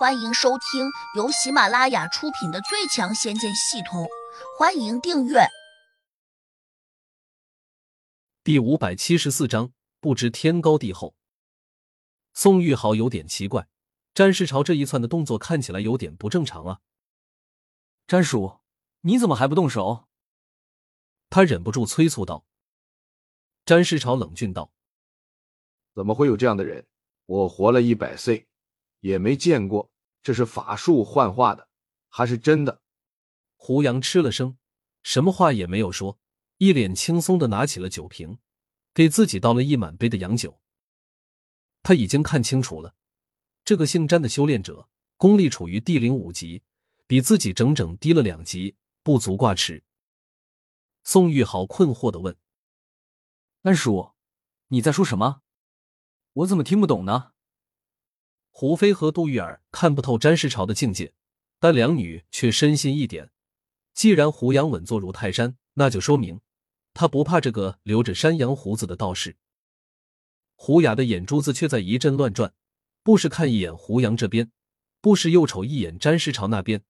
欢迎收听由喜马拉雅出品的《最强仙剑系统》，欢迎订阅。第五百七十四章，不知天高地厚。宋玉豪有点奇怪，詹世朝这一窜的动作看起来有点不正常啊。詹叔，你怎么还不动手？他忍不住催促道。詹世朝冷峻道：“怎么会有这样的人？我活了一百岁。”也没见过，这是法术幻化的，还是真的？胡杨吃了声，什么话也没有说，一脸轻松的拿起了酒瓶，给自己倒了一满杯的洋酒。他已经看清楚了，这个姓詹的修炼者功力处于地灵五级，比自己整整低了两级，不足挂齿。宋玉豪困惑的问：“安叔，你在说什么？我怎么听不懂呢？”胡飞和杜玉儿看不透詹世朝的境界，但两女却深信一点：既然胡杨稳坐如泰山，那就说明他不怕这个留着山羊胡子的道士。胡雅的眼珠子却在一阵乱转，不时看一眼胡杨这边，不时又瞅一眼詹世朝那边，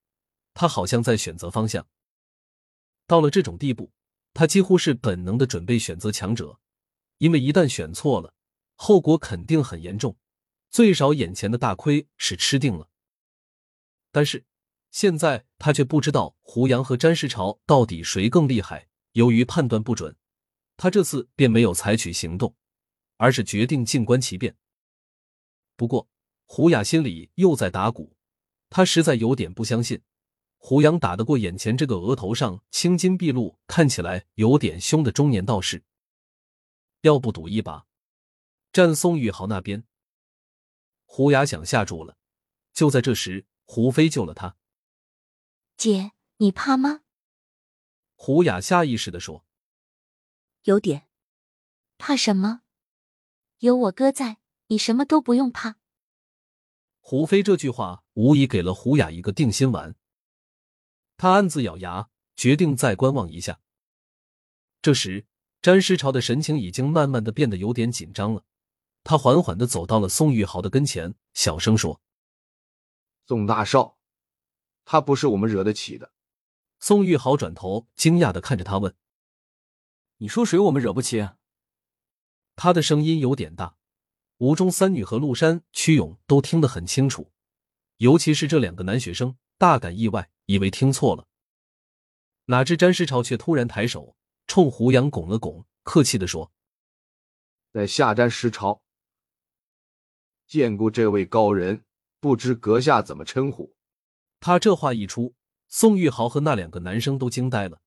他好像在选择方向。到了这种地步，他几乎是本能的准备选择强者，因为一旦选错了，后果肯定很严重。最少眼前的大亏是吃定了，但是现在他却不知道胡杨和詹世朝到底谁更厉害。由于判断不准，他这次便没有采取行动，而是决定静观其变。不过胡雅心里又在打鼓，他实在有点不相信胡杨打得过眼前这个额头上青筋毕露、看起来有点凶的中年道士。要不赌一把？站宋宇豪那边。胡雅想吓住了，就在这时，胡飞救了他。姐，你怕吗？胡雅下意识的说：“有点。”怕什么？有我哥在，你什么都不用怕。胡飞这句话无疑给了胡雅一个定心丸。他暗自咬牙，决定再观望一下。这时，詹师朝的神情已经慢慢的变得有点紧张了。他缓缓的走到了宋玉豪的跟前，小声说：“宋大少，他不是我们惹得起的。”宋玉豪转头惊讶的看着他问：“你说谁我们惹不起？”啊他的声音有点大，吴中三女和陆山、屈勇都听得很清楚，尤其是这两个男学生大感意外，以为听错了。哪知詹世超却突然抬手冲胡杨拱了拱，客气的说：“在下詹师超。”见过这位高人，不知阁下怎么称呼？他这话一出，宋玉豪和那两个男生都惊呆了。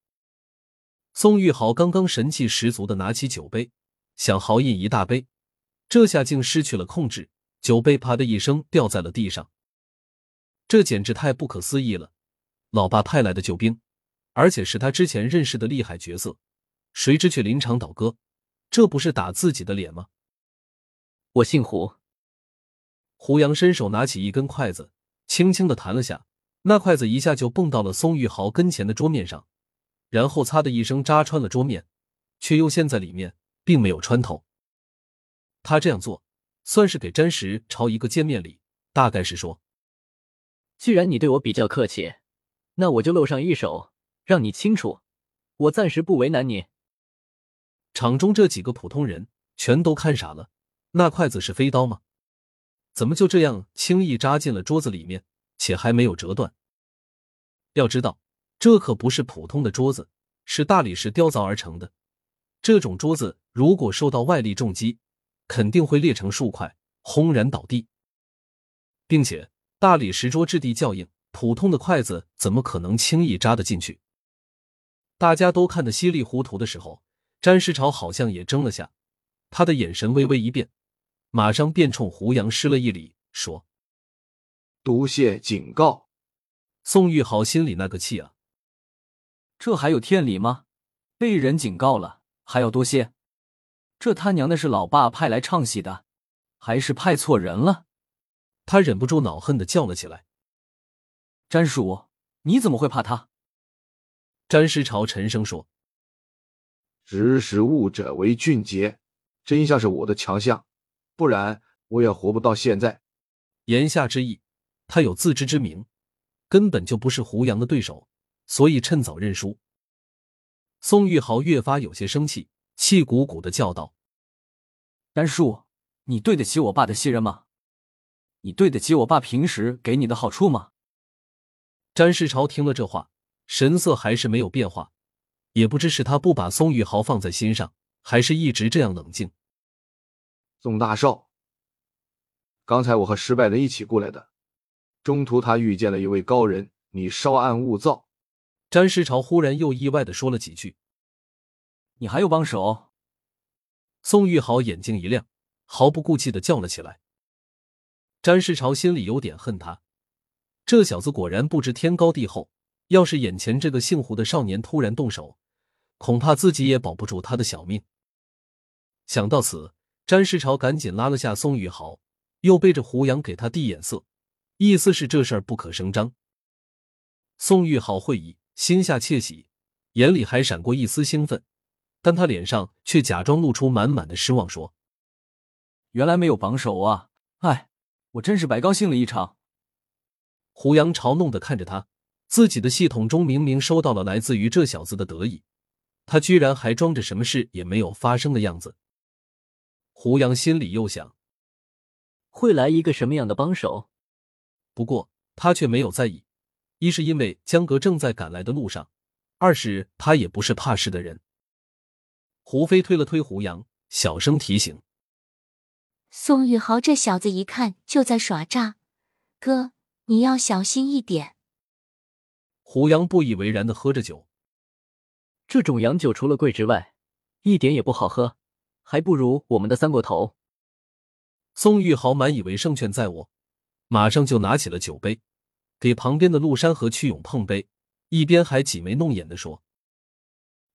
宋玉豪刚刚神气十足的拿起酒杯，想豪饮一大杯，这下竟失去了控制，酒杯啪的一声掉在了地上。这简直太不可思议了！老爸派来的救兵，而且是他之前认识的厉害角色，谁知却临场倒戈，这不是打自己的脸吗？我姓胡。胡杨伸手拿起一根筷子，轻轻的弹了下，那筷子一下就蹦到了宋玉豪跟前的桌面上，然后“擦”的一声扎穿了桌面，却又陷在里面，并没有穿透。他这样做，算是给詹石朝一个见面礼，大概是说：“既然你对我比较客气，那我就露上一手，让你清楚，我暂时不为难你。”场中这几个普通人全都看傻了，那筷子是飞刀吗？怎么就这样轻易扎进了桌子里面，且还没有折断？要知道，这可不是普通的桌子，是大理石雕凿而成的。这种桌子如果受到外力重击，肯定会裂成数块，轰然倒地。并且，大理石桌质地较硬，普通的筷子怎么可能轻易扎得进去？大家都看得稀里糊涂的时候，詹世朝好像也怔了下，他的眼神微微一变。马上便冲胡杨施了一礼，说：“多谢警告。”宋玉豪心里那个气啊！这还有天理吗？被人警告了还要多谢？这他娘的是老爸派来唱戏的，还是派错人了？他忍不住恼恨的叫了起来：“詹叔，你怎么会怕他？”詹师朝沉声说：“识时务者为俊杰，真相是我的强项。”不然我也活不到现在。言下之意，他有自知之明，根本就不是胡杨的对手，所以趁早认输。宋玉豪越发有些生气，气鼓鼓的叫道：“詹叔，你对得起我爸的信任吗？你对得起我爸平时给你的好处吗？”詹世朝听了这话，神色还是没有变化，也不知是他不把宋玉豪放在心上，还是一直这样冷静。宋大少，刚才我和失败的一起过来的，中途他遇见了一位高人，你稍安勿躁。詹世朝忽然又意外的说了几句：“你还有帮手？”宋玉豪眼睛一亮，毫不顾忌的叫了起来。詹世朝心里有点恨他。这小子果然不知天高地厚，要是眼前这个姓胡的少年突然动手，恐怕自己也保不住他的小命。想到此，詹世朝赶紧拉了下宋玉豪，又背着胡杨给他递眼色，意思是这事儿不可声张。宋玉豪会意，心下窃喜，眼里还闪过一丝兴奋，但他脸上却假装露出满满的失望，说：“原来没有榜首啊！哎，我真是白高兴了一场。”胡杨嘲弄的看着他，自己的系统中明明收到了来自于这小子的得意，他居然还装着什么事也没有发生的样子。胡杨心里又想，会来一个什么样的帮手？不过他却没有在意，一是因为江格正在赶来的路上，二是他也不是怕事的人。胡飞推了推胡杨，小声提醒：“宋宇豪这小子一看就在耍诈，哥。”你要小心一点。胡杨不以为然的喝着酒，这种洋酒除了贵之外，一点也不好喝，还不如我们的三锅头。宋玉豪满以为胜券在握，马上就拿起了酒杯，给旁边的陆山和曲勇碰杯，一边还挤眉弄眼的说：“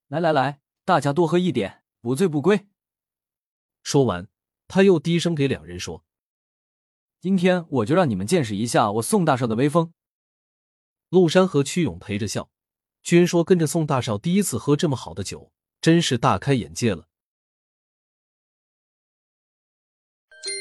来来来，大家多喝一点，不醉不归。”说完，他又低声给两人说。今天我就让你们见识一下我宋大少的威风。陆山和屈勇陪着笑，均说跟着宋大少第一次喝这么好的酒，真是大开眼界了。